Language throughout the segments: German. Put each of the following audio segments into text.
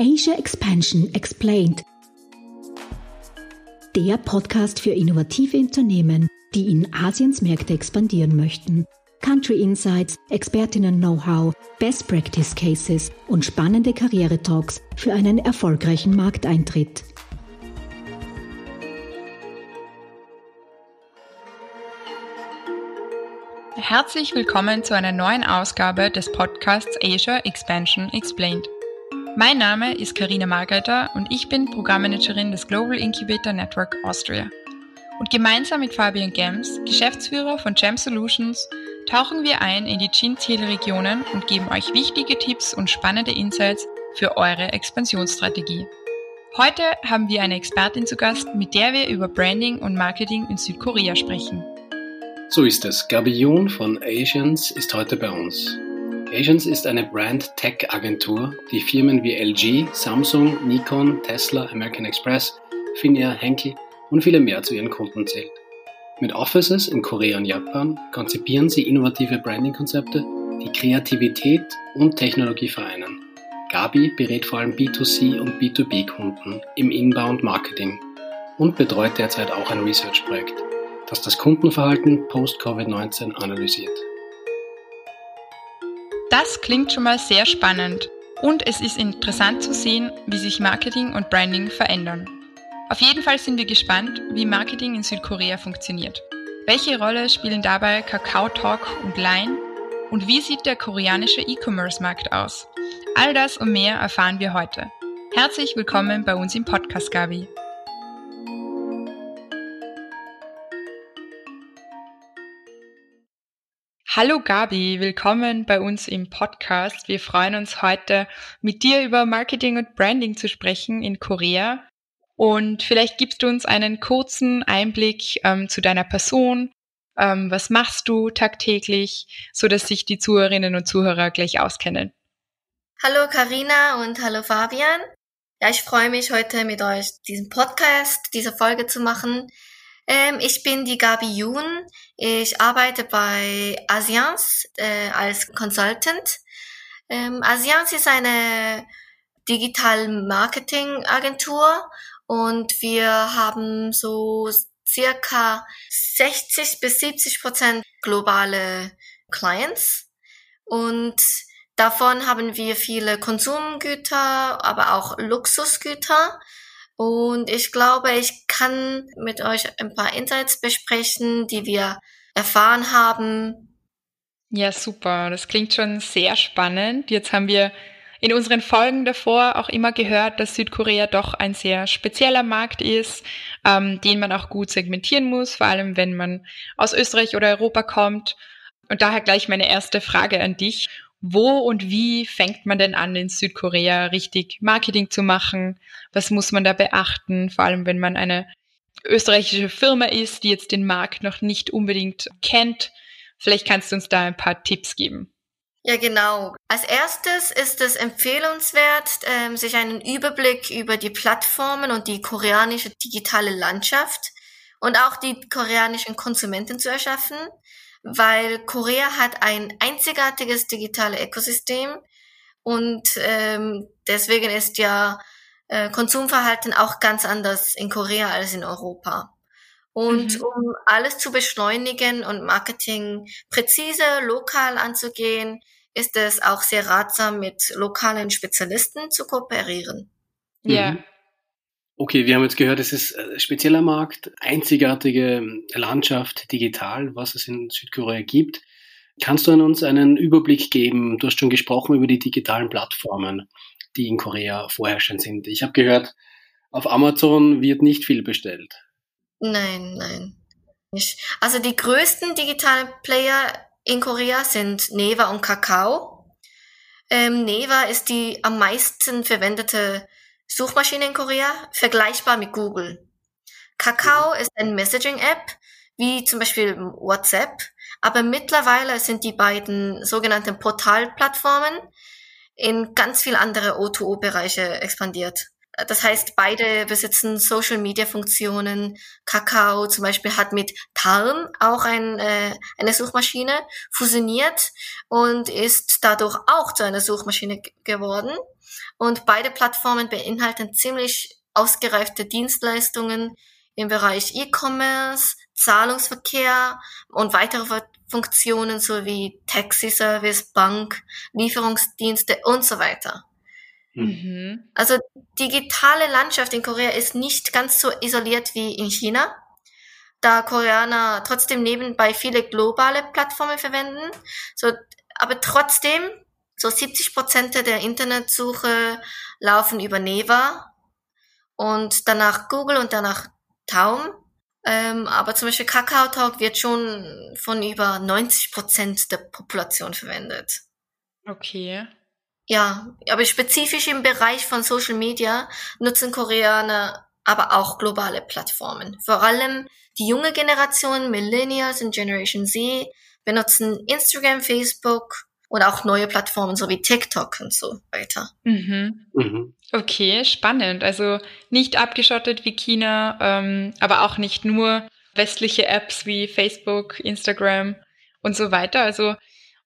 Asia Expansion Explained. Der Podcast für innovative Unternehmen, die in Asiens Märkte expandieren möchten. Country Insights, Expertinnen-Know-how, Best Practice Cases und spannende Karriere-Talks für einen erfolgreichen Markteintritt. Herzlich willkommen zu einer neuen Ausgabe des Podcasts Asia Expansion Explained. Mein Name ist Karina Margreiter und ich bin Programmmanagerin des Global Incubator Network Austria. Und gemeinsam mit Fabian Gems, Geschäftsführer von Gem Solutions, tauchen wir ein in die Gin-Zielregionen und geben euch wichtige Tipps und spannende Insights für eure Expansionsstrategie. Heute haben wir eine Expertin zu Gast, mit der wir über Branding und Marketing in Südkorea sprechen. So ist es. Gabi Yoon von Asians ist heute bei uns. Asians ist eine Brand-Tech-Agentur, die Firmen wie LG, Samsung, Nikon, Tesla, American Express, Finnair, Henkel und viele mehr zu ihren Kunden zählt. Mit Offices in Korea und Japan konzipieren sie innovative Branding-Konzepte, die Kreativität und Technologie vereinen. Gabi berät vor allem B2C und B2B-Kunden im Inbound-Marketing und betreut derzeit auch ein Research-Projekt das das Kundenverhalten post-Covid-19 analysiert. Das klingt schon mal sehr spannend und es ist interessant zu sehen, wie sich Marketing und Branding verändern. Auf jeden Fall sind wir gespannt, wie Marketing in Südkorea funktioniert. Welche Rolle spielen dabei Kakao Talk und Line? Und wie sieht der koreanische E-Commerce-Markt aus? All das und mehr erfahren wir heute. Herzlich willkommen bei uns im Podcast, Gabi. Hallo Gabi, willkommen bei uns im Podcast. Wir freuen uns heute mit dir über Marketing und Branding zu sprechen in Korea. Und vielleicht gibst du uns einen kurzen Einblick ähm, zu deiner Person. Ähm, was machst du tagtäglich, so dass sich die Zuhörerinnen und Zuhörer gleich auskennen? Hallo Karina und hallo Fabian. Ja, ich freue mich heute mit euch diesen Podcast, diese Folge zu machen. Ähm, ich bin die Gabi Yoon. Ich arbeite bei Asians äh, als Consultant. Ähm, Asians ist eine Digital Marketing Agentur und wir haben so circa 60 bis 70 Prozent globale Clients und davon haben wir viele Konsumgüter, aber auch Luxusgüter. Und ich glaube, ich kann mit euch ein paar Insights besprechen, die wir erfahren haben. Ja, super. Das klingt schon sehr spannend. Jetzt haben wir in unseren Folgen davor auch immer gehört, dass Südkorea doch ein sehr spezieller Markt ist, ähm, den man auch gut segmentieren muss, vor allem wenn man aus Österreich oder Europa kommt. Und daher gleich meine erste Frage an dich. Wo und wie fängt man denn an, in Südkorea richtig Marketing zu machen? Was muss man da beachten? Vor allem, wenn man eine österreichische Firma ist, die jetzt den Markt noch nicht unbedingt kennt. Vielleicht kannst du uns da ein paar Tipps geben. Ja, genau. Als erstes ist es empfehlenswert, ähm, sich einen Überblick über die Plattformen und die koreanische digitale Landschaft und auch die koreanischen Konsumenten zu erschaffen weil Korea hat ein einzigartiges digitales Ökosystem und ähm, deswegen ist ja äh, Konsumverhalten auch ganz anders in Korea als in Europa. Und mhm. um alles zu beschleunigen und Marketing präzise, lokal anzugehen, ist es auch sehr ratsam, mit lokalen Spezialisten zu kooperieren. Ja. Mhm. Okay, wir haben jetzt gehört, es ist ein spezieller Markt, einzigartige Landschaft digital, was es in Südkorea gibt. Kannst du uns einen Überblick geben? Du hast schon gesprochen über die digitalen Plattformen, die in Korea vorherrschend sind. Ich habe gehört, auf Amazon wird nicht viel bestellt. Nein, nein. Also die größten digitalen Player in Korea sind Neva und Kakao. Ähm, Neva ist die am meisten verwendete Suchmaschine in Korea, vergleichbar mit Google. Kakao ist eine Messaging-App, wie zum Beispiel WhatsApp, aber mittlerweile sind die beiden sogenannten Portalplattformen in ganz viel andere O2O-Bereiche expandiert. Das heißt, beide besitzen Social-Media-Funktionen. Kakao zum Beispiel hat mit Talm auch ein, äh, eine Suchmaschine fusioniert und ist dadurch auch zu einer Suchmaschine geworden. Und beide Plattformen beinhalten ziemlich ausgereifte Dienstleistungen im Bereich E-Commerce, Zahlungsverkehr und weitere Funktionen sowie Taxi-Service, Bank, Lieferungsdienste und so weiter. Mhm. Also digitale Landschaft in Korea ist nicht ganz so isoliert wie in China, da Koreaner trotzdem nebenbei viele globale Plattformen verwenden. So, aber trotzdem, so 70 Prozent der Internetsuche laufen über Neva und danach Google und danach Taum. Ähm, aber zum Beispiel Kakao Talk wird schon von über 90 Prozent der Population verwendet. Okay. Ja, aber spezifisch im Bereich von Social Media nutzen Koreaner aber auch globale Plattformen. Vor allem die junge Generation, Millennials und Generation Z, benutzen Instagram, Facebook und auch neue Plattformen so wie TikTok und so weiter. Mhm. Mhm. Okay, spannend. Also nicht abgeschottet wie China, ähm, aber auch nicht nur westliche Apps wie Facebook, Instagram und so weiter. Also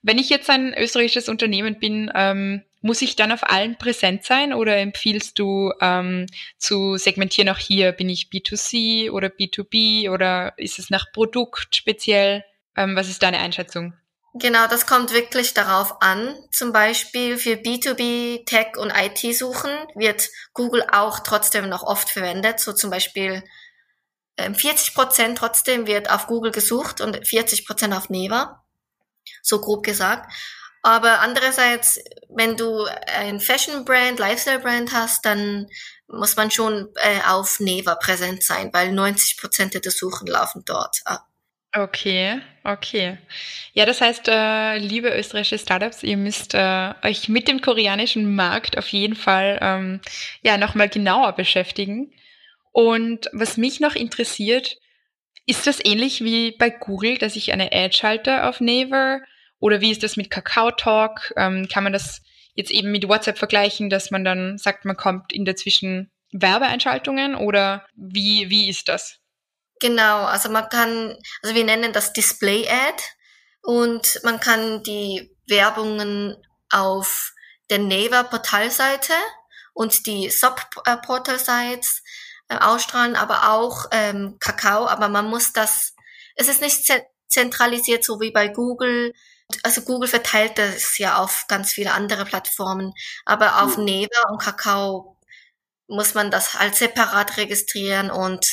wenn ich jetzt ein österreichisches Unternehmen bin, ähm, muss ich dann auf allen präsent sein oder empfiehlst du ähm, zu segmentieren auch hier, bin ich B2C oder B2B oder ist es nach Produkt speziell? Ähm, was ist deine Einschätzung? Genau, das kommt wirklich darauf an. Zum Beispiel für B2B, Tech und IT-Suchen wird Google auch trotzdem noch oft verwendet. So zum Beispiel 40 ähm, Prozent trotzdem wird auf Google gesucht und 40 Prozent auf Neva. So grob gesagt. Aber andererseits, wenn du ein Fashion-Brand, Lifestyle-Brand hast, dann muss man schon äh, auf Neva präsent sein, weil 90 Prozent der Suchen laufen dort ab. Okay, okay. Ja, das heißt, äh, liebe österreichische Startups, ihr müsst äh, euch mit dem koreanischen Markt auf jeden Fall ähm, ja nochmal genauer beschäftigen. Und was mich noch interessiert, ist das ähnlich wie bei Google, dass ich eine Ad schalte auf Naver oder wie ist das mit Kakao Talk? Ähm, kann man das jetzt eben mit WhatsApp vergleichen, dass man dann sagt, man kommt in dazwischen Werbeeinschaltungen oder wie, wie ist das? Genau, also man kann, also wir nennen das Display Ad und man kann die Werbungen auf der Neva Portalseite und die Sub-Portal-Sites äh, ausstrahlen, aber auch ähm, Kakao, aber man muss das, es ist nicht zentralisiert so wie bei Google, also Google verteilt das ja auf ganz viele andere Plattformen, aber auf mhm. Neva und Kakao muss man das halt separat registrieren und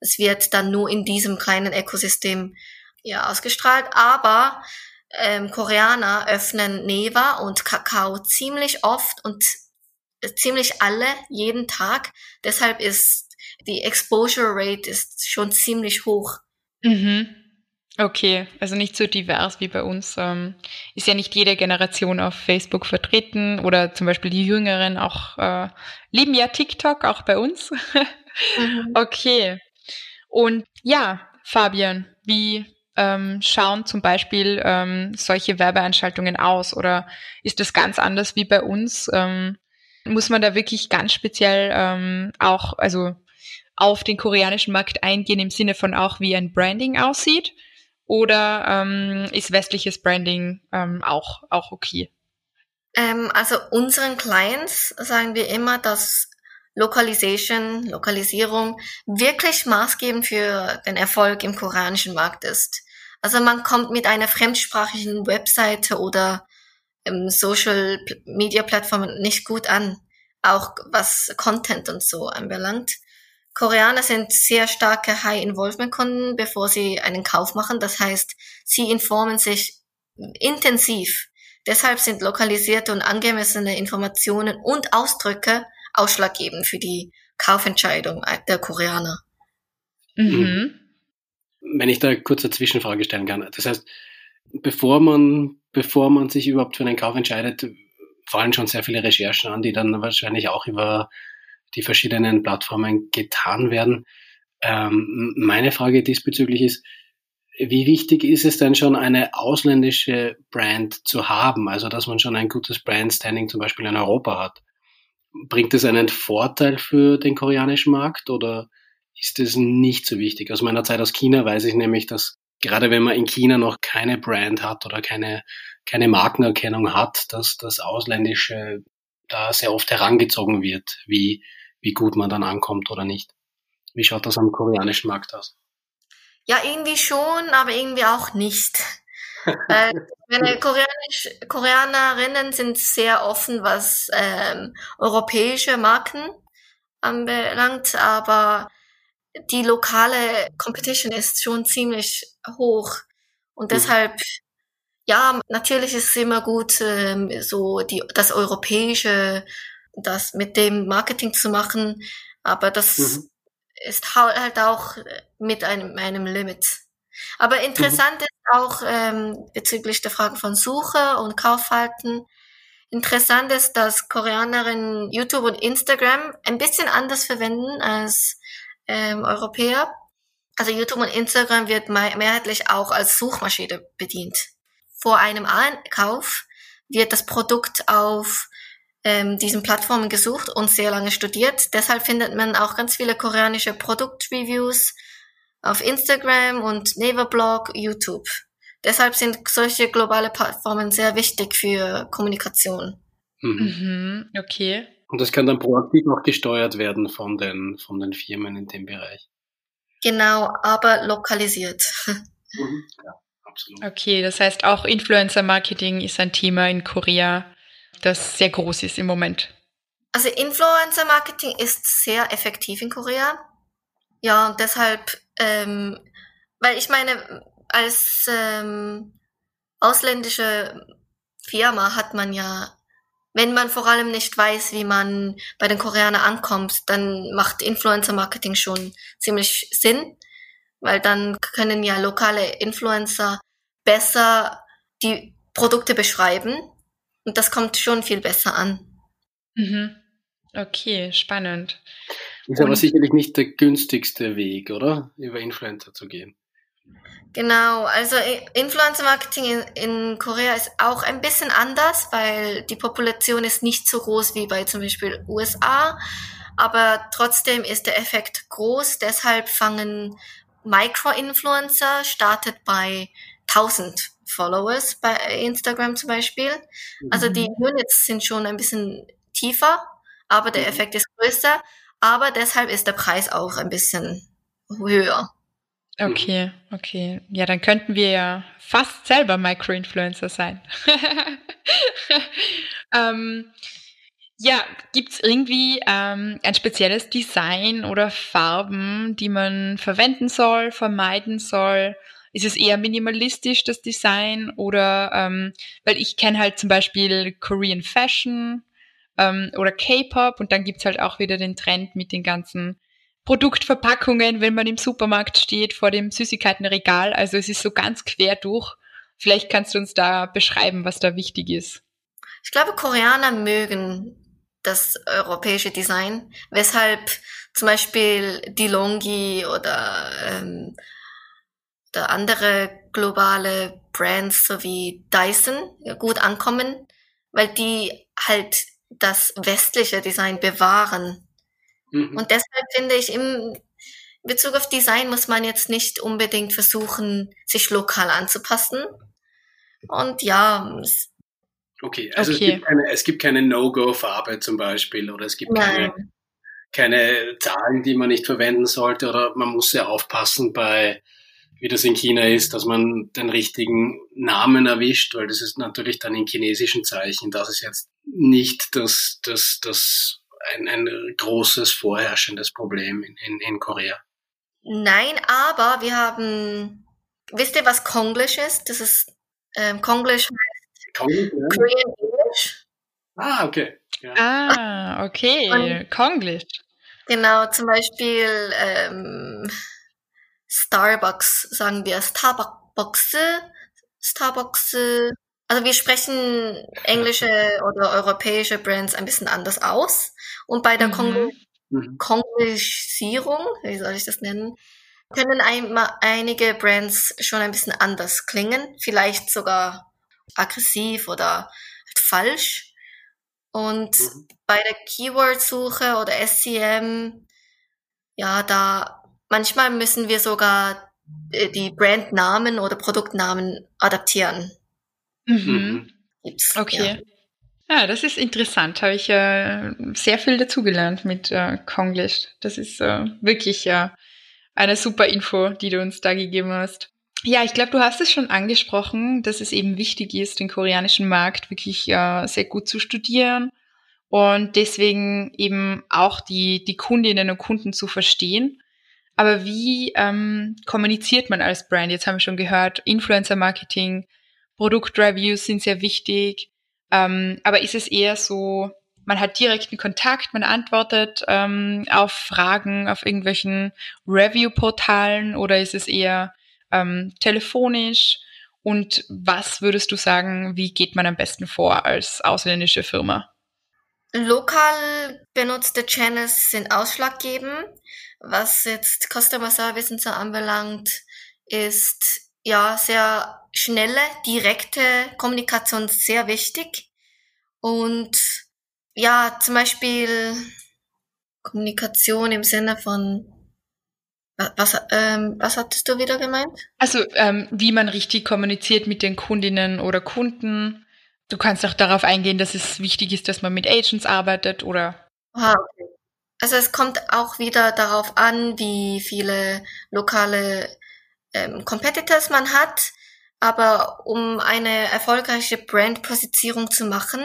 es wird dann nur in diesem kleinen Ökosystem ja ausgestrahlt. Aber ähm, Koreaner öffnen Neva und Kakao ziemlich oft und ziemlich alle jeden Tag. Deshalb ist die Exposure Rate ist schon ziemlich hoch. Mhm. Okay, also nicht so divers wie bei uns. Ähm, ist ja nicht jede Generation auf Facebook vertreten oder zum Beispiel die Jüngeren auch äh, lieben ja TikTok, auch bei uns. mhm. Okay. Und ja, Fabian, wie ähm, schauen zum Beispiel ähm, solche Werbeeinschaltungen aus oder ist das ganz anders wie bei uns? Ähm, muss man da wirklich ganz speziell ähm, auch, also auf den koreanischen Markt eingehen im Sinne von auch, wie ein Branding aussieht? Oder ähm, ist westliches Branding ähm, auch, auch okay? Ähm, also unseren Clients sagen wir immer, dass Localization, Lokalisierung wirklich maßgebend für den Erfolg im koreanischen Markt ist. Also man kommt mit einer fremdsprachigen Webseite oder ähm, Social Media Plattformen nicht gut an, auch was Content und so anbelangt. Koreaner sind sehr starke High-Involvement-Kunden, bevor sie einen Kauf machen. Das heißt, sie informen sich intensiv. Deshalb sind lokalisierte und angemessene Informationen und Ausdrücke ausschlaggebend für die Kaufentscheidung der Koreaner. Mhm. Wenn ich da kurz eine Zwischenfrage stellen kann. Das heißt, bevor man, bevor man sich überhaupt für einen Kauf entscheidet, fallen schon sehr viele Recherchen an, die dann wahrscheinlich auch über die verschiedenen Plattformen getan werden. Ähm, meine Frage diesbezüglich ist, wie wichtig ist es denn schon, eine ausländische Brand zu haben? Also, dass man schon ein gutes Brandstanding zum Beispiel in Europa hat? bringt es einen Vorteil für den koreanischen Markt oder ist es nicht so wichtig? Aus meiner Zeit aus China weiß ich nämlich, dass gerade wenn man in China noch keine Brand hat oder keine, keine Markenerkennung hat, dass das Ausländische da sehr oft herangezogen wird, wie, wie gut man dann ankommt oder nicht. Wie schaut das am koreanischen Markt aus? Ja, irgendwie schon, aber irgendwie auch nicht. äh, meine Koreanisch, Koreanerinnen sind sehr offen, was ähm, europäische Marken anbelangt, aber die lokale Competition ist schon ziemlich hoch. Und mhm. deshalb, ja, natürlich ist es immer gut, ähm, so die, das Europäische, das mit dem Marketing zu machen, aber das mhm. ist halt auch mit einem, einem Limit. Aber interessant mhm. ist auch ähm, bezüglich der Fragen von Suche und Kaufverhalten. Interessant ist, dass Koreanerinnen YouTube und Instagram ein bisschen anders verwenden als ähm, Europäer. Also YouTube und Instagram wird mehrheitlich auch als Suchmaschine bedient. Vor einem Einkauf wird das Produkt auf ähm, diesen Plattformen gesucht und sehr lange studiert. Deshalb findet man auch ganz viele koreanische Produktreviews auf Instagram und Neverblog, YouTube. Deshalb sind solche globale Plattformen sehr wichtig für Kommunikation. Mhm. mhm okay. Und das kann dann proaktiv auch gesteuert werden von den, von den Firmen in dem Bereich. Genau, aber lokalisiert. Mhm, ja, absolut. Okay, das heißt auch Influencer Marketing ist ein Thema in Korea, das sehr groß ist im Moment. Also Influencer Marketing ist sehr effektiv in Korea. Ja, und deshalb, ähm, weil ich meine, als ähm, ausländische Firma hat man ja wenn man vor allem nicht weiß, wie man bei den Koreanern ankommt, dann macht Influencer-Marketing schon ziemlich Sinn, weil dann können ja lokale Influencer besser die Produkte beschreiben und das kommt schon viel besser an. Mhm. Okay, spannend. Ist aber sicherlich nicht der günstigste Weg, oder? Über Influencer zu gehen. Genau, also Influencer Marketing in, in, Korea ist auch ein bisschen anders, weil die Population ist nicht so groß wie bei zum Beispiel USA, aber trotzdem ist der Effekt groß. Deshalb fangen Micro-Influencer startet bei 1000 Followers bei Instagram zum Beispiel. Also die mhm. Units sind schon ein bisschen tiefer, aber der mhm. Effekt ist größer. Aber deshalb ist der Preis auch ein bisschen höher. Okay, okay. Ja, dann könnten wir ja fast selber Micro-Influencer sein. ähm, ja, gibt's irgendwie ähm, ein spezielles Design oder Farben, die man verwenden soll, vermeiden soll? Ist es eher minimalistisch, das Design? Oder, ähm, weil ich kenne halt zum Beispiel Korean Fashion ähm, oder K-Pop und dann gibt's halt auch wieder den Trend mit den ganzen Produktverpackungen, wenn man im Supermarkt steht vor dem Süßigkeitenregal. Also es ist so ganz quer durch. Vielleicht kannst du uns da beschreiben, was da wichtig ist. Ich glaube, Koreaner mögen das europäische Design, weshalb zum Beispiel DeLonghi oder, ähm, andere globale Brands sowie Dyson gut ankommen, weil die halt das westliche Design bewahren Mhm. Und deshalb finde ich, im Bezug auf Design muss man jetzt nicht unbedingt versuchen, sich lokal anzupassen. Und ja. Okay, also okay. Es, gibt keine, es gibt keine No-Go-Farbe zum Beispiel oder es gibt keine, keine Zahlen, die man nicht verwenden sollte oder man muss sehr aufpassen bei, wie das in China ist, dass man den richtigen Namen erwischt, weil das ist natürlich dann in chinesischen Zeichen. Das ist jetzt nicht das, das, das ein, ein großes vorherrschendes Problem in, in, in Korea. Nein, aber wir haben, wisst ihr, was Konglish ist? Das ist, ähm, Konglish heißt Konglish, ja. Korean English. Ah, okay. Ja. Ah, okay, Und, Konglish. Genau, zum Beispiel ähm, Starbucks, sagen wir Starbucks, Starbucks, also wir sprechen englische oder europäische Brands ein bisschen anders aus. Und bei der mhm. mhm. Konglisierung, wie soll ich das nennen, können ein, einige Brands schon ein bisschen anders klingen, vielleicht sogar aggressiv oder halt falsch. Und mhm. bei der Keyword-Suche oder SCM, ja, da manchmal müssen wir sogar äh, die Brandnamen oder Produktnamen adaptieren. Mhm. Gibt's, okay. Ja. ja. das ist interessant. Habe ich äh, sehr viel dazugelernt mit äh, Konglish. Das ist äh, wirklich äh, eine super Info, die du uns da gegeben hast. Ja, ich glaube, du hast es schon angesprochen, dass es eben wichtig ist, den koreanischen Markt wirklich äh, sehr gut zu studieren und deswegen eben auch die, die Kundinnen und Kunden zu verstehen. Aber wie ähm, kommuniziert man als Brand? Jetzt haben wir schon gehört, Influencer-Marketing, Produktreviews sind sehr wichtig. Ähm, aber ist es eher so, man hat direkten Kontakt, man antwortet ähm, auf Fragen auf irgendwelchen Review-Portalen oder ist es eher ähm, telefonisch? Und was würdest du sagen, wie geht man am besten vor als ausländische Firma? Lokal benutzte Channels sind ausschlaggebend. Was jetzt Customer Service und so anbelangt, ist ja sehr schnelle, direkte Kommunikation sehr wichtig. Und ja, zum Beispiel Kommunikation im Sinne von was, ähm, was hattest du wieder gemeint? Also ähm, wie man richtig kommuniziert mit den Kundinnen oder Kunden. Du kannst auch darauf eingehen, dass es wichtig ist, dass man mit Agents arbeitet oder. Ah, okay. Also es kommt auch wieder darauf an, wie viele lokale ähm, Competitors man hat. Aber um eine erfolgreiche Brand-Posizierung zu machen,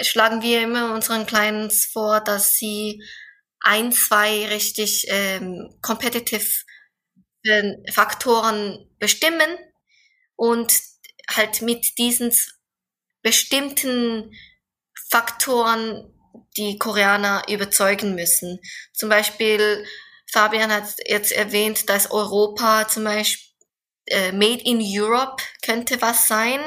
schlagen wir immer unseren Clients vor, dass sie ein, zwei richtig ähm, competitive äh, Faktoren bestimmen und halt mit diesen bestimmten Faktoren die Koreaner überzeugen müssen. Zum Beispiel, Fabian hat jetzt erwähnt, dass Europa zum Beispiel äh, Made in Europe könnte was sein,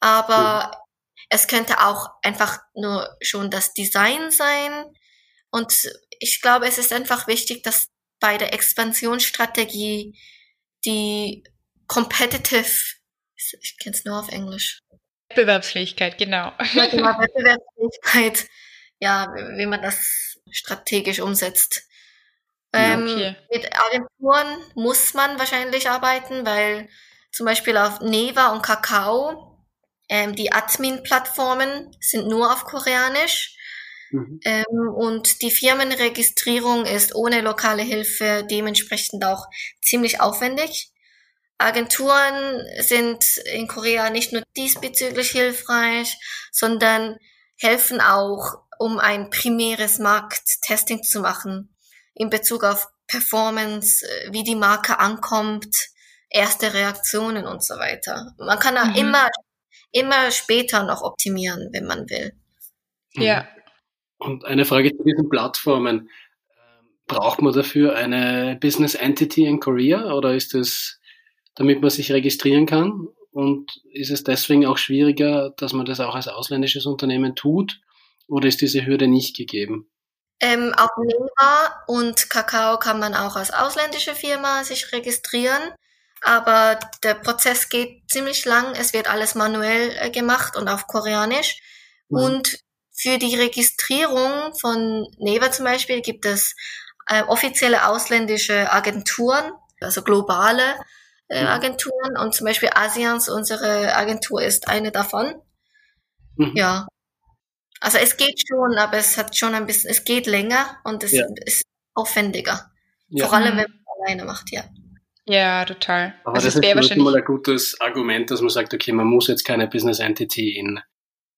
aber mhm. es könnte auch einfach nur schon das Design sein. Und ich glaube, es ist einfach wichtig, dass bei der Expansionsstrategie die competitive, ich kenne es nur auf Englisch. Wettbewerbsfähigkeit, genau. Ja, genau, Wettbewerbsfähigkeit, ja, wie man das strategisch umsetzt. Ähm, okay. Mit Agenturen muss man wahrscheinlich arbeiten, weil zum Beispiel auf Neva und Kakao ähm, die Admin-Plattformen sind nur auf Koreanisch. Mhm. Ähm, und die Firmenregistrierung ist ohne lokale Hilfe dementsprechend auch ziemlich aufwendig. Agenturen sind in Korea nicht nur diesbezüglich hilfreich, sondern helfen auch, um ein primäres Markttesting zu machen in Bezug auf Performance, äh, wie die Marke ankommt, erste Reaktionen und so weiter. Man kann mhm. immer, immer später noch optimieren, wenn man will. Mhm. Ja. Und eine Frage zu diesen Plattformen. Braucht man dafür eine Business Entity in Korea oder ist es, damit man sich registrieren kann? Und ist es deswegen auch schwieriger, dass man das auch als ausländisches Unternehmen tut? Oder ist diese Hürde nicht gegeben? Ähm, auf Neva und Kakao kann man auch als ausländische Firma sich registrieren, aber der Prozess geht ziemlich lang. Es wird alles manuell äh, gemacht und auf Koreanisch. Mhm. Und für die Registrierung von Neva zum Beispiel gibt es äh, offizielle ausländische Agenturen, also globale äh, mhm. Agenturen. Und zum Beispiel ASEANS, unsere Agentur, ist eine davon. Mhm. Ja, also es geht schon, aber es hat schon ein bisschen, es geht länger und es ja. ist aufwendiger. Ja. Vor allem, wenn man es alleine macht, ja. Ja, total. Aber also das ist wahrscheinlich mal ein gutes Argument, dass man sagt, okay, man muss jetzt keine Business Entity in,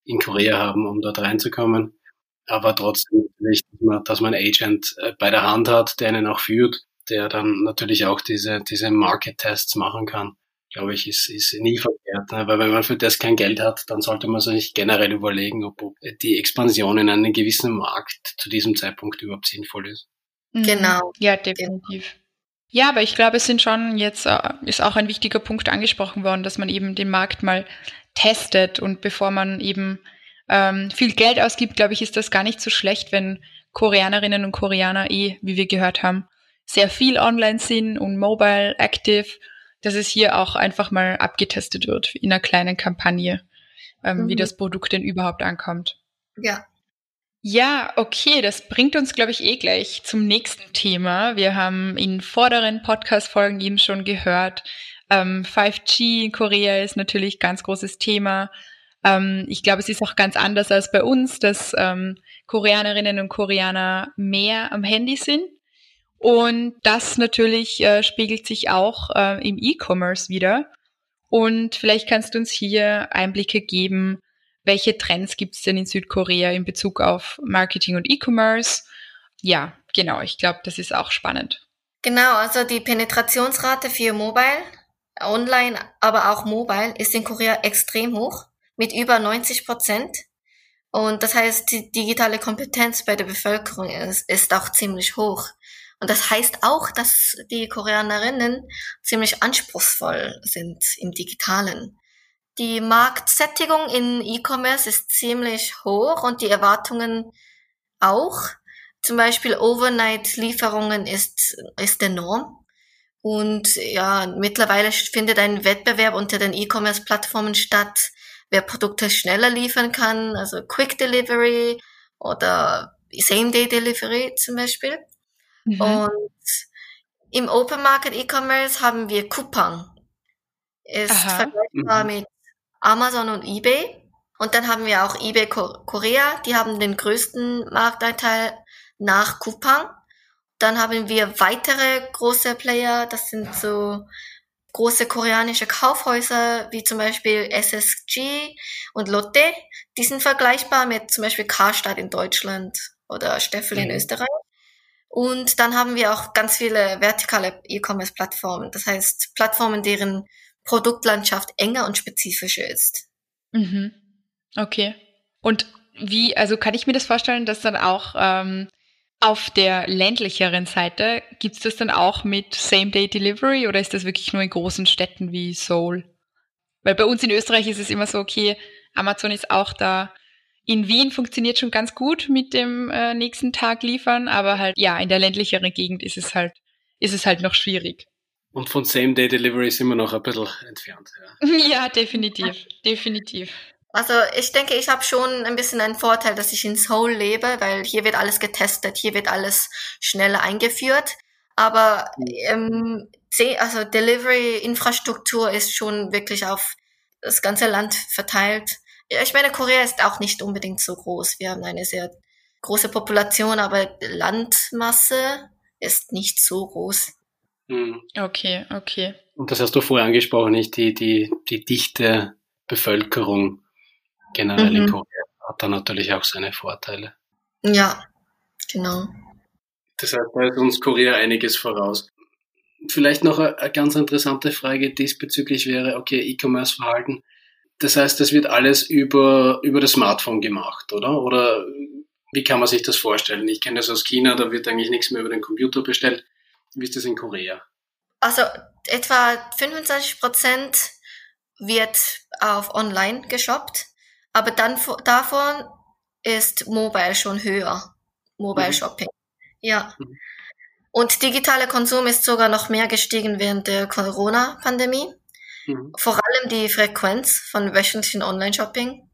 in Korea haben, um dort reinzukommen. Aber trotzdem nicht, dass man, dass man einen Agent äh, bei der Hand hat, der einen auch führt, der dann natürlich auch diese, diese Market Tests machen kann glaube ich, ist, ist nie verkehrt. Ne? Weil wenn man für das kein Geld hat, dann sollte man sich generell überlegen, ob die Expansion in einem gewissen Markt zu diesem Zeitpunkt überhaupt sinnvoll ist. Mhm. Genau. Ja, definitiv. Ja, aber ich glaube, es sind schon jetzt, äh, ist auch ein wichtiger Punkt angesprochen worden, dass man eben den Markt mal testet und bevor man eben ähm, viel Geld ausgibt, glaube ich, ist das gar nicht so schlecht, wenn Koreanerinnen und Koreaner eh, wie wir gehört haben, sehr viel online sind und mobile active dass es hier auch einfach mal abgetestet wird in einer kleinen Kampagne, ähm, mhm. wie das Produkt denn überhaupt ankommt. Ja. Ja, okay, das bringt uns, glaube ich, eh gleich zum nächsten Thema. Wir haben in vorderen Podcast-Folgen eben schon gehört, ähm, 5G in Korea ist natürlich ganz großes Thema. Ähm, ich glaube, es ist auch ganz anders als bei uns, dass ähm, Koreanerinnen und Koreaner mehr am Handy sind. Und das natürlich äh, spiegelt sich auch äh, im E-Commerce wieder. Und vielleicht kannst du uns hier Einblicke geben, welche Trends gibt es denn in Südkorea in Bezug auf Marketing und E-Commerce? Ja, genau, ich glaube, das ist auch spannend. Genau, also die Penetrationsrate für Mobile, Online, aber auch Mobile ist in Korea extrem hoch, mit über 90 Prozent. Und das heißt, die digitale Kompetenz bei der Bevölkerung ist, ist auch ziemlich hoch. Und das heißt auch, dass die Koreanerinnen ziemlich anspruchsvoll sind im Digitalen. Die Marktsättigung in E-Commerce ist ziemlich hoch und die Erwartungen auch. Zum Beispiel Overnight-Lieferungen ist, ist der Norm. Und ja, mittlerweile findet ein Wettbewerb unter den E-Commerce-Plattformen statt, wer Produkte schneller liefern kann, also Quick Delivery oder Same-Day Delivery zum Beispiel. Mhm. Und im Open Market E-Commerce haben wir Coupang. Ist Aha. vergleichbar mhm. mit Amazon und eBay. Und dann haben wir auch eBay Korea, die haben den größten Marktanteil nach Coupang. Dann haben wir weitere große Player, das sind so große koreanische Kaufhäuser wie zum Beispiel SSG und Lotte. Die sind vergleichbar mit zum Beispiel Karstadt in Deutschland oder Steffel mhm. in Österreich. Und dann haben wir auch ganz viele vertikale E-Commerce-Plattformen. Das heißt, Plattformen, deren Produktlandschaft enger und spezifischer ist. Mhm. Okay. Und wie, also kann ich mir das vorstellen, dass dann auch ähm, auf der ländlicheren Seite gibt es das dann auch mit Same-Day-Delivery oder ist das wirklich nur in großen Städten wie Seoul? Weil bei uns in Österreich ist es immer so, okay, Amazon ist auch da in Wien funktioniert schon ganz gut mit dem äh, nächsten Tag liefern, aber halt ja, in der ländlicheren Gegend ist es halt, ist es halt noch schwierig. Und von Same-Day-Delivery sind wir noch ein bisschen entfernt. Ja, ja definitiv, definitiv. Also ich denke, ich habe schon ein bisschen einen Vorteil, dass ich in Seoul lebe, weil hier wird alles getestet, hier wird alles schneller eingeführt. Aber ähm, also Delivery-Infrastruktur ist schon wirklich auf das ganze Land verteilt ich meine, Korea ist auch nicht unbedingt so groß. Wir haben eine sehr große Population, aber Landmasse ist nicht so groß. Hm. Okay, okay. Und das hast du vorher angesprochen, nicht die, die, die dichte Bevölkerung generell mhm. in Korea hat da natürlich auch seine Vorteile. Ja, genau. Das heißt, da ist uns Korea einiges voraus. Vielleicht noch eine, eine ganz interessante Frage diesbezüglich wäre, okay, E-Commerce-Verhalten das heißt, das wird alles über, über das Smartphone gemacht, oder? Oder wie kann man sich das vorstellen? Ich kenne das aus China, da wird eigentlich nichts mehr über den Computer bestellt. Wie ist das in Korea? Also etwa 25 Prozent wird auf online geshoppt, aber dann davon ist Mobile schon höher. Mobile mhm. Shopping. Ja. Mhm. Und digitaler Konsum ist sogar noch mehr gestiegen während der Corona-Pandemie. Mhm. Vor allem die Frequenz von wöchentlichen Online-Shopping.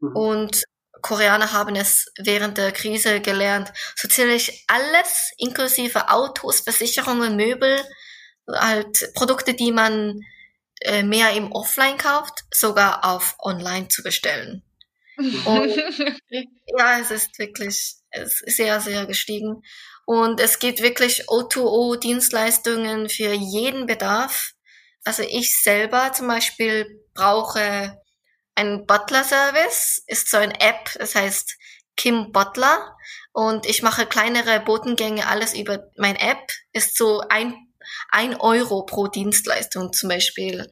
Mhm. Und Koreaner haben es während der Krise gelernt, so ziemlich alles, inklusive Autos, Versicherungen, Möbel, halt Produkte, die man äh, mehr im Offline kauft, sogar auf Online zu bestellen. Und ja, es ist wirklich es ist sehr, sehr gestiegen. Und es gibt wirklich O2O-Dienstleistungen für jeden Bedarf also ich selber zum Beispiel brauche einen Butler-Service, ist so eine App, das heißt Kim Butler. Und ich mache kleinere Botengänge, alles über mein App, ist so ein, ein Euro pro Dienstleistung zum Beispiel.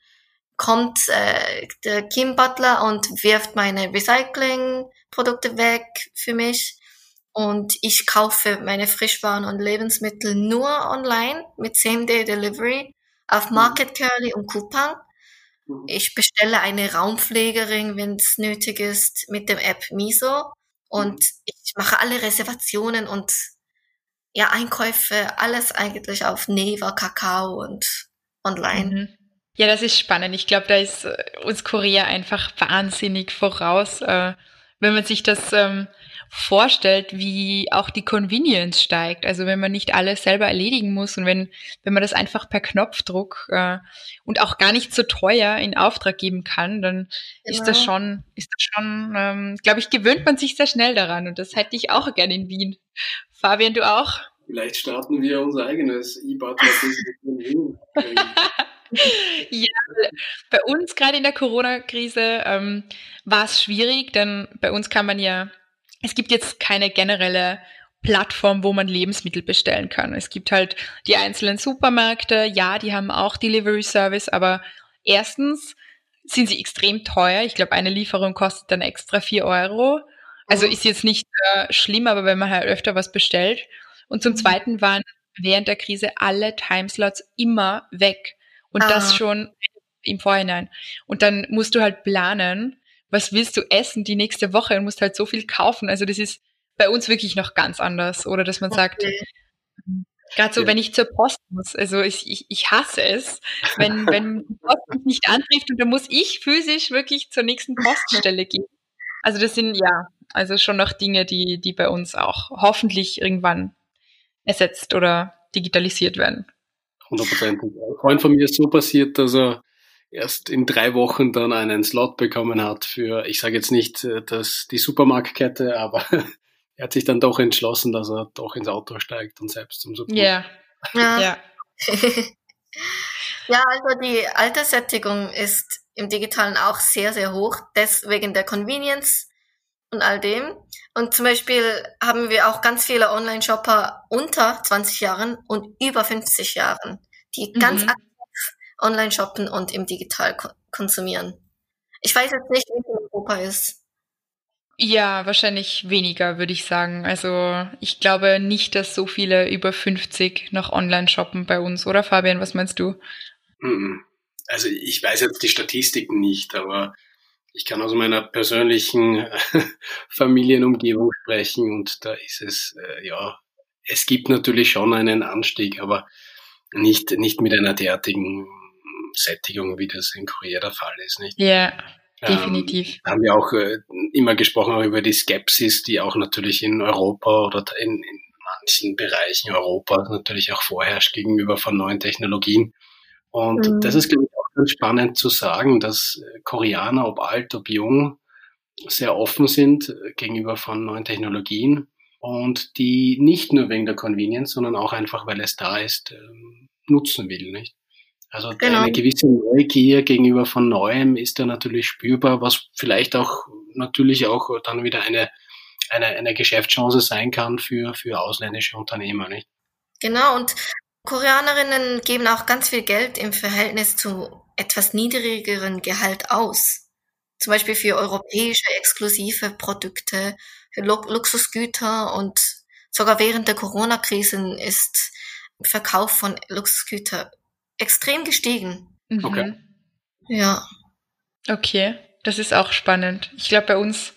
Kommt äh, der Kim Butler und wirft meine Recycling-Produkte weg für mich. Und ich kaufe meine Frischwaren und Lebensmittel nur online mit Same-Day-Delivery auf mhm. Market Curly und Coupang. Mhm. Ich bestelle eine Raumpflegerin, wenn es nötig ist, mit dem App Miso. Und mhm. ich mache alle Reservationen und ja, Einkäufe, alles eigentlich auf Neva, Kakao und online. Ja, das ist spannend. Ich glaube, da ist äh, uns Korea einfach wahnsinnig voraus, äh, wenn man sich das ähm, vorstellt, wie auch die Convenience steigt. Also wenn man nicht alles selber erledigen muss und wenn, wenn man das einfach per Knopfdruck äh, und auch gar nicht so teuer in Auftrag geben kann, dann genau. ist das genau. schon, ist das schon, ähm, glaube ich, gewöhnt man sich sehr schnell daran und das hätte ich auch gerne in Wien. Fabian, du auch? Vielleicht starten wir unser eigenes E-Butler-Business in Wien. Ja, bei uns gerade in der Corona-Krise ähm, war es schwierig, denn bei uns kann man ja es gibt jetzt keine generelle Plattform, wo man Lebensmittel bestellen kann. Es gibt halt die einzelnen Supermärkte, ja, die haben auch Delivery Service, aber erstens sind sie extrem teuer. Ich glaube, eine Lieferung kostet dann extra vier Euro. Also mhm. ist jetzt nicht äh, schlimm, aber wenn man halt öfter was bestellt. Und zum mhm. Zweiten waren während der Krise alle Timeslots immer weg. Und ah. das schon im Vorhinein. Und dann musst du halt planen, was willst du essen die nächste Woche und musst halt so viel kaufen. Also das ist bei uns wirklich noch ganz anders. Oder dass man okay. sagt, gerade so, ja. wenn ich zur Post muss, also ich, ich, ich hasse es, wenn, wenn die Post mich nicht antrifft und dann muss ich physisch wirklich zur nächsten Poststelle gehen. Also das sind ja, also schon noch Dinge, die, die bei uns auch hoffentlich irgendwann ersetzt oder digitalisiert werden. 100 Ein Freund von mir ist so passiert, dass er erst in drei Wochen dann einen Slot bekommen hat für, ich sage jetzt nicht, äh, dass die Supermarktkette, aber er hat sich dann doch entschlossen, dass er doch ins Auto steigt und selbst zum Supermarkt. Yeah. Ja. Ja. ja, also die Alterssättigung ist im Digitalen auch sehr, sehr hoch, deswegen der Convenience und all dem. Und zum Beispiel haben wir auch ganz viele Online-Shopper unter 20 Jahren und über 50 Jahren, die ganz mhm online shoppen und im Digital konsumieren. Ich weiß jetzt nicht, wie es in Europa ist. Ja, wahrscheinlich weniger, würde ich sagen. Also ich glaube nicht, dass so viele über 50 noch online shoppen bei uns, oder Fabian, was meinst du? Also ich weiß jetzt die Statistiken nicht, aber ich kann aus meiner persönlichen Familienumgebung sprechen und da ist es, äh, ja, es gibt natürlich schon einen Anstieg, aber nicht, nicht mit einer derartigen Sättigung, wie das in Korea der Fall ist, nicht? Ja, definitiv. Ähm, haben wir auch äh, immer gesprochen auch über die Skepsis, die auch natürlich in Europa oder in, in manchen Bereichen Europas natürlich auch vorherrscht gegenüber von neuen Technologien. Und mhm. das ist, glaube ganz spannend zu sagen, dass äh, Koreaner, ob alt, ob jung, sehr offen sind äh, gegenüber von neuen Technologien und die nicht nur wegen der Convenience, sondern auch einfach, weil es da ist, ähm, nutzen will, nicht? Also genau. eine gewisse Neugier gegenüber von Neuem ist da natürlich spürbar, was vielleicht auch natürlich auch dann wieder eine, eine, eine Geschäftschance sein kann für, für ausländische Unternehmer, nicht? Genau, und Koreanerinnen geben auch ganz viel Geld im Verhältnis zu etwas niedrigeren Gehalt aus. Zum Beispiel für europäische exklusive Produkte, für Luxusgüter und sogar während der Corona-Krise ist Verkauf von Luxusgütern extrem gestiegen. Mhm. Okay. Ja. Okay, das ist auch spannend. Ich glaube, bei uns,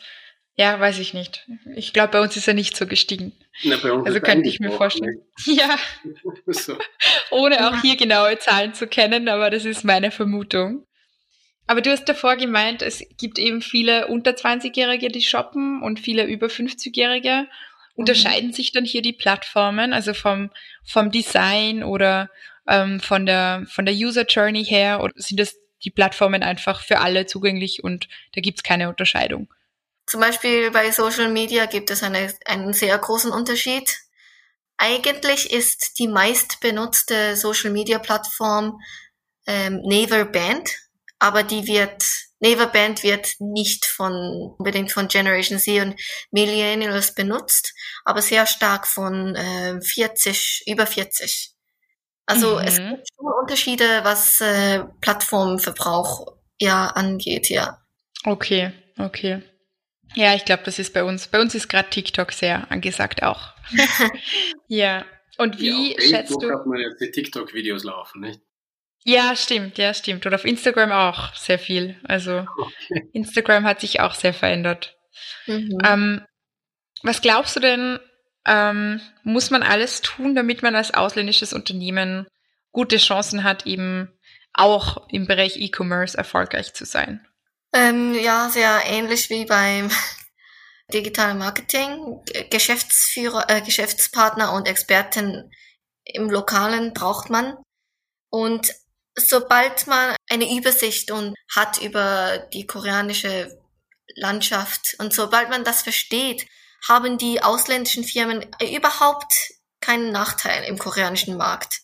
ja, weiß ich nicht. Ich glaube, bei uns ist er nicht so gestiegen. Na, also könnte ich mir vorstellen. Ja. so. Ohne auch hier genaue Zahlen zu kennen, aber das ist meine Vermutung. Aber du hast davor gemeint, es gibt eben viele unter 20-Jährige, die shoppen und viele über 50-Jährige. Unterscheiden mhm. sich dann hier die Plattformen, also vom, vom Design oder ähm, von der von der User Journey her oder sind das die Plattformen einfach für alle zugänglich und da gibt's keine Unterscheidung? Zum Beispiel bei Social Media gibt es eine, einen sehr großen Unterschied. Eigentlich ist die meist benutzte Social Media Plattform ähm, Naver Band, aber die wird Naver Band wird nicht von unbedingt von Generation Z und Millennials benutzt, aber sehr stark von äh, 40 über 40. Also mhm. es gibt schon Unterschiede, was äh, Plattformverbrauch ja angeht, ja. Okay, okay. Ja, ich glaube, das ist bei uns. Bei uns ist gerade TikTok sehr angesagt auch. ja. Und wie ja, schätzt du? hat man jetzt die TikTok-Videos laufen, nicht? Ja, stimmt, ja, stimmt. Und auf Instagram auch sehr viel. Also okay. Instagram hat sich auch sehr verändert. Mhm. Ähm, was glaubst du denn, ähm, muss man alles tun, damit man als ausländisches Unternehmen gute Chancen hat, eben auch im Bereich E-Commerce erfolgreich zu sein? Ähm, ja, sehr ähnlich wie beim Digital Marketing, Geschäftsführer, äh, Geschäftspartner und Experten im Lokalen braucht man. Und sobald man eine Übersicht und hat über die koreanische Landschaft und sobald man das versteht, haben die ausländischen Firmen überhaupt keinen Nachteil im koreanischen Markt,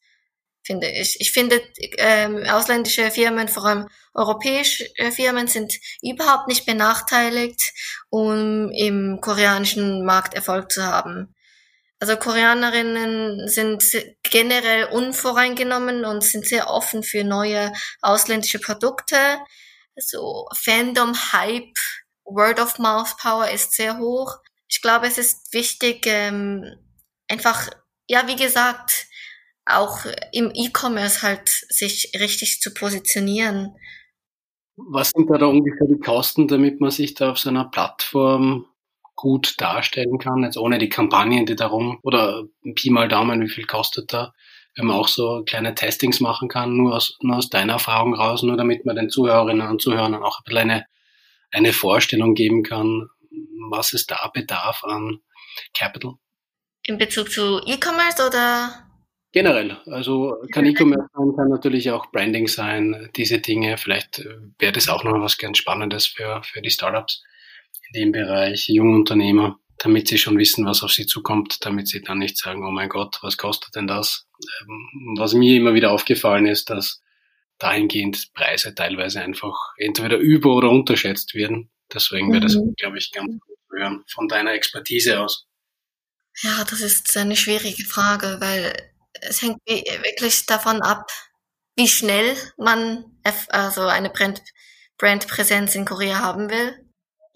finde ich. Ich finde, ähm, ausländische Firmen, vor allem europäische Firmen, sind überhaupt nicht benachteiligt, um im koreanischen Markt Erfolg zu haben. Also Koreanerinnen sind generell unvoreingenommen und sind sehr offen für neue ausländische Produkte. So Fandom, Hype, Word of Mouth Power ist sehr hoch. Ich glaube, es ist wichtig, ähm, einfach, ja, wie gesagt, auch im E-Commerce halt sich richtig zu positionieren. Was sind da, da ungefähr die Kosten, damit man sich da auf so einer Plattform gut darstellen kann, jetzt ohne die Kampagnen, die darum, oder Pi mal Daumen, wie viel kostet da, wenn man auch so kleine Testings machen kann, nur aus, nur aus deiner Erfahrung raus, nur damit man den Zuhörerinnen und Zuhörern auch ein bisschen eine, eine Vorstellung geben kann, was es da bedarf an Capital. In Bezug zu E-Commerce oder? Generell, also kann E-Commerce sein, kann natürlich auch Branding sein, diese Dinge. Vielleicht äh, wäre das auch noch was ganz Spannendes für, für die Startups in dem Bereich, junge Unternehmer, damit sie schon wissen, was auf sie zukommt, damit sie dann nicht sagen, oh mein Gott, was kostet denn das? Ähm, was mir immer wieder aufgefallen ist, dass dahingehend Preise teilweise einfach entweder über- oder unterschätzt werden. Deswegen wäre das, mhm. glaube ich, ganz gut zu hören von deiner Expertise aus. Ja, das ist eine schwierige Frage, weil es hängt wirklich davon ab, wie schnell man also eine Brand, Brandpräsenz in Korea haben will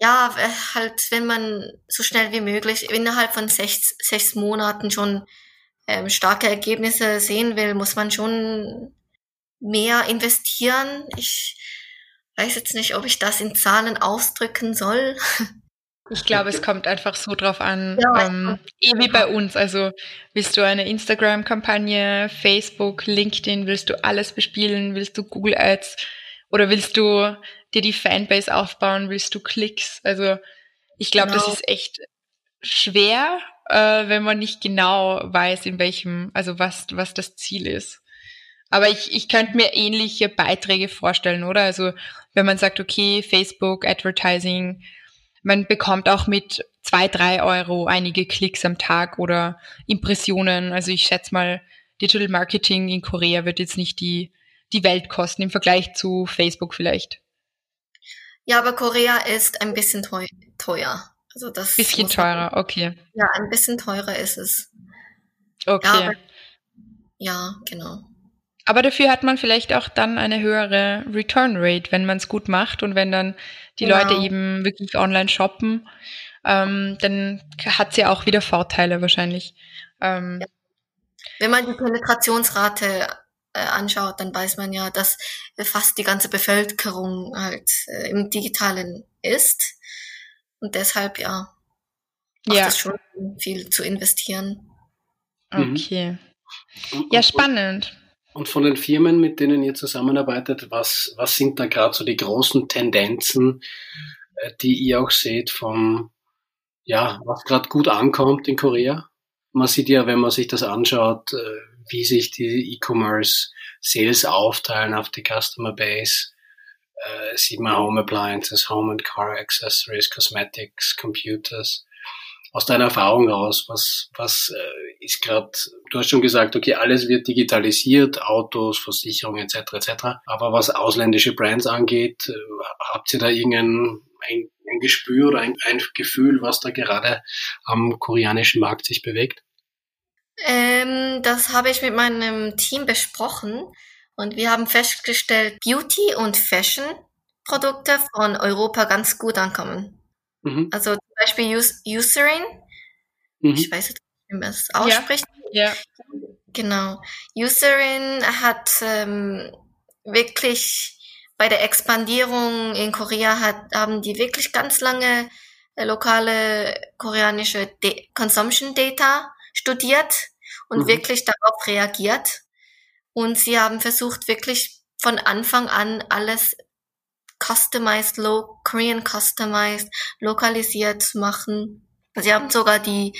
ja, halt, wenn man so schnell wie möglich innerhalb von sechs, sechs Monaten schon ähm, starke Ergebnisse sehen will, muss man schon mehr investieren. Ich weiß jetzt nicht, ob ich das in Zahlen ausdrücken soll. Ich glaube, es kommt einfach so drauf an, ja, ähm, eh wie bei uns. Also willst du eine Instagram-Kampagne, Facebook, LinkedIn, willst du alles bespielen, willst du Google Ads oder willst du dir die Fanbase aufbauen, willst du Klicks. Also ich glaube, genau. das ist echt schwer, äh, wenn man nicht genau weiß, in welchem, also was, was das Ziel ist. Aber ich, ich könnte mir ähnliche Beiträge vorstellen, oder? Also wenn man sagt, okay, Facebook, Advertising, man bekommt auch mit zwei, drei Euro einige Klicks am Tag oder Impressionen. Also ich schätze mal, Digital Marketing in Korea wird jetzt nicht die, die Welt kosten im Vergleich zu Facebook vielleicht. Ja, aber Korea ist ein bisschen teuer. teuer. Also das bisschen teurer, okay. Ja, ein bisschen teurer ist es. Okay. Ja, aber, ja, genau. Aber dafür hat man vielleicht auch dann eine höhere Return Rate, wenn man es gut macht und wenn dann die genau. Leute eben wirklich online shoppen, ähm, dann hat sie ja auch wieder Vorteile wahrscheinlich. Ähm, ja. Wenn man die Penetrationsrate äh, anschaut, dann weiß man ja, dass fast die ganze Bevölkerung halt äh, im Digitalen ist. Und deshalb, ja, macht ja. es schon viel zu investieren. Mhm. Okay. Ja, spannend. Und von den Firmen, mit denen ihr zusammenarbeitet, was, was sind da gerade so die großen Tendenzen, äh, die ihr auch seht vom, ja, was gerade gut ankommt in Korea? Man sieht ja, wenn man sich das anschaut, äh, wie sich die E-Commerce Sales aufteilen auf die Customer Base. Äh, sieht man Home Appliances, Home and Car Accessories, Cosmetics, Computers. Aus deiner Erfahrung raus, was, was äh, ist gerade, du hast schon gesagt, okay, alles wird digitalisiert, Autos, Versicherungen etc. etc. Aber was ausländische Brands angeht, äh, habt ihr da irgendein ein, ein Gespür oder ein, ein Gefühl, was da gerade am koreanischen Markt sich bewegt? Ähm, das habe ich mit meinem Team besprochen und wir haben festgestellt, Beauty und Fashion Produkte von Europa ganz gut ankommen. Mhm. Also zum Beispiel Eucerin. Mhm. Ich weiß nicht, wie man es ausspricht. Ja. ja. Genau. Eucerin hat ähm, wirklich bei der Expandierung in Korea hat, haben die wirklich ganz lange äh, lokale koreanische De Consumption Data studiert und mhm. wirklich darauf reagiert. Und sie haben versucht, wirklich von Anfang an alles customized, low Korean customized, lokalisiert zu machen. Sie haben sogar die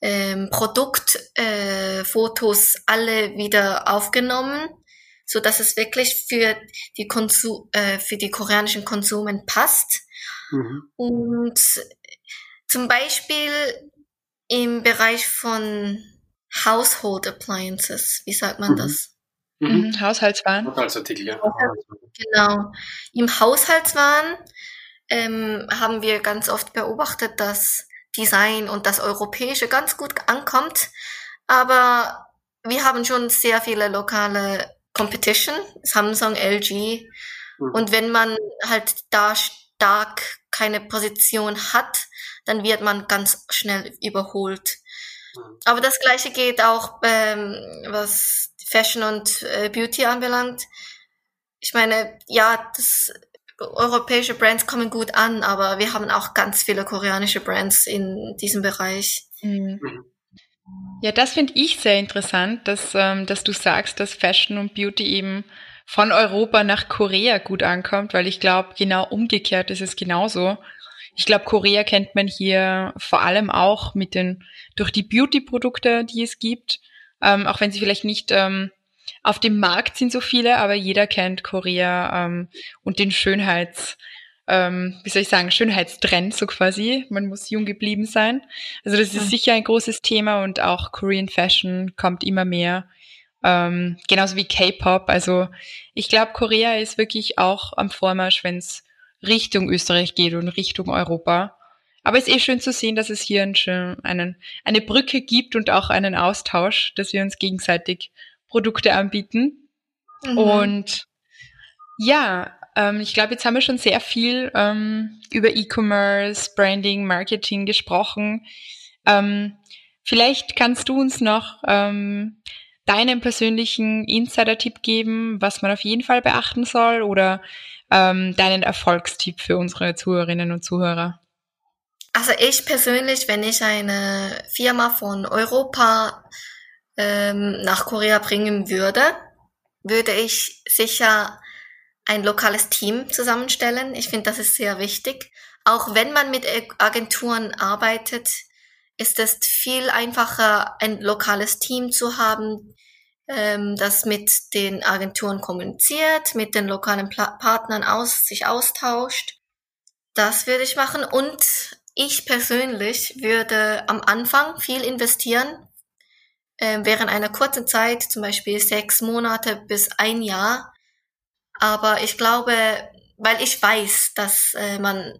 ähm, Produktfotos äh, alle wieder aufgenommen, so dass es wirklich für die Konsum, äh, für die koreanischen Konsumen passt. Mhm. Und zum Beispiel im Bereich von Household Appliances, wie sagt man mhm. das? Mhm. Haushaltswaren. Haushaltsartikel, ja. Genau. Im Haushaltswaren ähm, haben wir ganz oft beobachtet, dass Design und das Europäische ganz gut ankommt. Aber wir haben schon sehr viele lokale Competition, Samsung, LG. Mhm. Und wenn man halt da stark keine Position hat, dann wird man ganz schnell überholt. Mhm. Aber das gleiche geht auch, ähm, was Fashion und äh, Beauty anbelangt. Ich meine, ja, das europäische Brands kommen gut an, aber wir haben auch ganz viele koreanische Brands in diesem Bereich. Mhm. Ja, das finde ich sehr interessant, dass, ähm, dass du sagst, dass Fashion und Beauty eben von Europa nach Korea gut ankommt, weil ich glaube, genau umgekehrt ist es genauso. Ich glaube, Korea kennt man hier vor allem auch mit den, durch die Beauty-Produkte, die es gibt, ähm, auch wenn sie vielleicht nicht ähm, auf dem Markt sind so viele, aber jeder kennt Korea ähm, und den Schönheits, ähm, wie soll ich sagen, Schönheitstrend so quasi. Man muss jung geblieben sein. Also das ist sicher ein großes Thema und auch Korean Fashion kommt immer mehr. Ähm, genauso wie K-Pop. Also ich glaube, Korea ist wirklich auch am Vormarsch, wenn es Richtung Österreich geht und Richtung Europa. Aber es ist eh schön zu sehen, dass es hier einen, einen, eine Brücke gibt und auch einen Austausch, dass wir uns gegenseitig Produkte anbieten. Mhm. Und ja, ähm, ich glaube, jetzt haben wir schon sehr viel ähm, über E-Commerce, Branding, Marketing gesprochen. Ähm, vielleicht kannst du uns noch ähm, deinen persönlichen Insider-Tipp geben, was man auf jeden Fall beachten soll oder ähm, deinen Erfolgstipp für unsere Zuhörerinnen und Zuhörer? Also ich persönlich, wenn ich eine Firma von Europa ähm, nach Korea bringen würde, würde ich sicher ein lokales Team zusammenstellen. Ich finde, das ist sehr wichtig. Auch wenn man mit Agenturen arbeitet, ist es viel einfacher, ein lokales Team zu haben, ähm, das mit den Agenturen kommuniziert, mit den lokalen Pla Partnern aus, sich austauscht. Das würde ich machen. Und ich persönlich würde am Anfang viel investieren, äh, während einer kurzen Zeit, zum Beispiel sechs Monate bis ein Jahr. Aber ich glaube, weil ich weiß, dass äh, man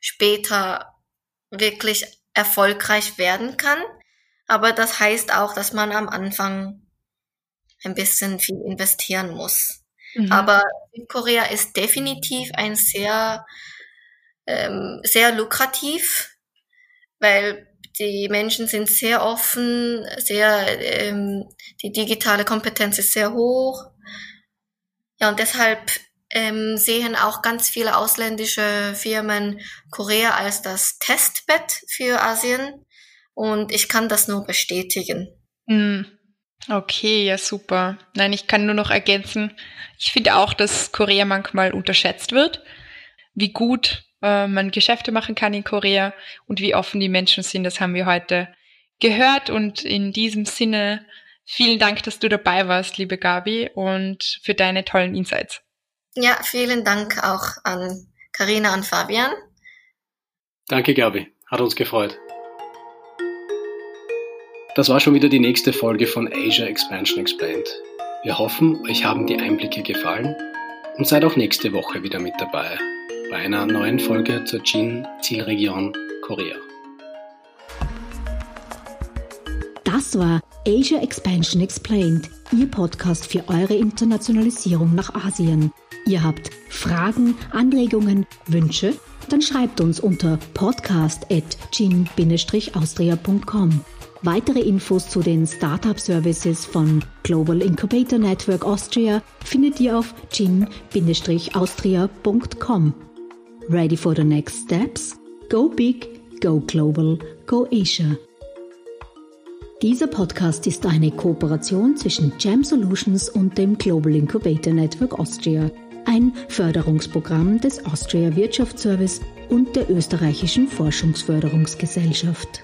später wirklich erfolgreich werden kann. Aber das heißt auch, dass man am Anfang ein bisschen viel investieren muss. Mhm. Aber Südkorea ist definitiv ein sehr, ähm, sehr lukrativ, weil die Menschen sind sehr offen, sehr, ähm, die digitale Kompetenz ist sehr hoch. Ja, und deshalb ähm, sehen auch ganz viele ausländische Firmen Korea als das Testbett für Asien. Und ich kann das nur bestätigen. Mhm. Okay, ja, super. Nein, ich kann nur noch ergänzen. Ich finde auch, dass Korea manchmal unterschätzt wird, wie gut äh, man Geschäfte machen kann in Korea und wie offen die Menschen sind. Das haben wir heute gehört und in diesem Sinne vielen Dank, dass du dabei warst, liebe Gabi, und für deine tollen Insights. Ja, vielen Dank auch an Karina und Fabian. Danke, Gabi. Hat uns gefreut. Das war schon wieder die nächste Folge von Asia Expansion Explained. Wir hoffen, euch haben die Einblicke gefallen und seid auch nächste Woche wieder mit dabei bei einer neuen Folge zur Chin Zielregion Korea. Das war Asia Expansion Explained, Ihr Podcast für eure Internationalisierung nach Asien. Ihr habt Fragen, Anregungen, Wünsche? Dann schreibt uns unter podcast.gin-austria.com. Weitere Infos zu den Startup Services von Global Incubator Network Austria findet ihr auf gin-austria.com. Ready for the next steps? Go big, go global, go Asia. Dieser Podcast ist eine Kooperation zwischen Jam Solutions und dem Global Incubator Network Austria. ein Förderungsprogramm des Austria Wirtschaftsservice und der österreichischen Forschungsförderungsgesellschaft.